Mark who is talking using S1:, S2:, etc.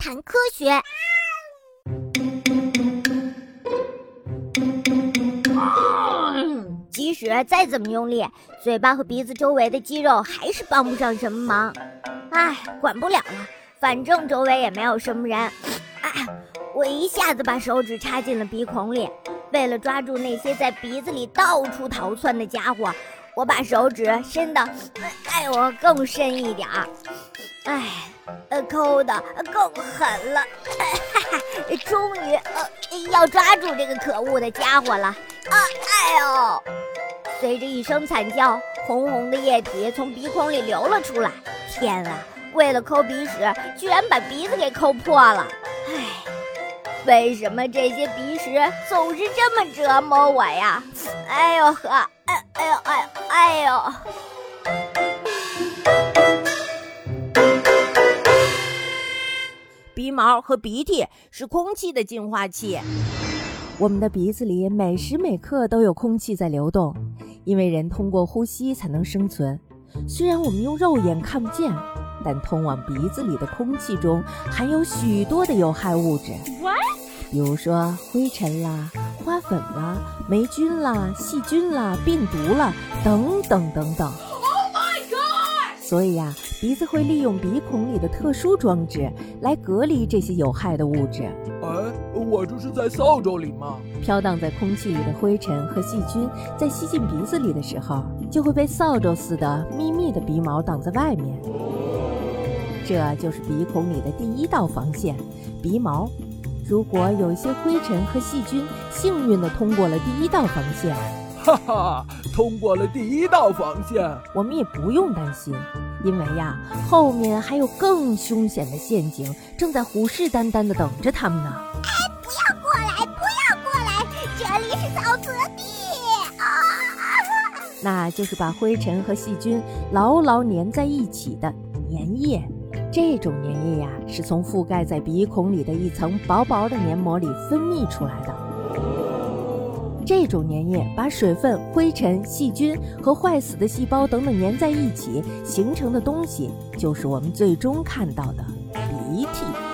S1: 谈科学。即使再怎么用力，嘴巴和鼻子周围的肌肉还是帮不上什么忙。哎，管不了了，反正周围也没有什么人。哎，我一下子把手指插进了鼻孔里，为了抓住那些在鼻子里到处逃窜的家伙，我把手指伸的，哎我，更深一点儿。哎，呃，抠的更狠了。哈哈，终于，呃，要抓住这个可恶的家伙了。啊，哎呦！随着一声惨叫，红红的液体从鼻孔里流了出来。天啊！为了抠鼻屎，居然把鼻子给抠破了。唉，为什么这些鼻屎总是这么折磨我呀？哎呦呵，哎哎呦哎哎呦！
S2: 毛和鼻涕是空气的净化器，我们的鼻子里每时每刻都有空气在流动，因为人通过呼吸才能生存。虽然我们用肉眼看不见，但通往鼻子里的空气中含有许多的有害物质，比如说灰尘啦、花粉啦、霉菌啦、细菌啦、病毒啦等等等等。所以呀，鼻子会利用鼻孔里的特殊装置来隔离这些有害的物质。
S3: 哎，我这是在扫帚里吗？
S2: 飘荡在空气里的灰尘和细菌在吸进鼻子里的时候，就会被扫帚似的密密的鼻毛挡在外面。这就是鼻孔里的第一道防线——鼻毛。如果有一些灰尘和细菌幸运地通过了第一道防线，
S3: 哈哈，通过了第一道防线，
S2: 我们也不用担心，因为呀，后面还有更凶险的陷阱正在虎视眈眈地等着他们呢。
S1: 哎，不要过来，不要过来，这里是沼泽地啊！
S2: 那就是把灰尘和细菌牢牢粘在一起的粘液。这种粘液呀，是从覆盖在鼻孔里的一层薄薄的黏膜里分泌出来的。这种粘液把水分、灰尘、细菌和坏死的细胞等等粘在一起形成的东西，就是我们最终看到的鼻涕。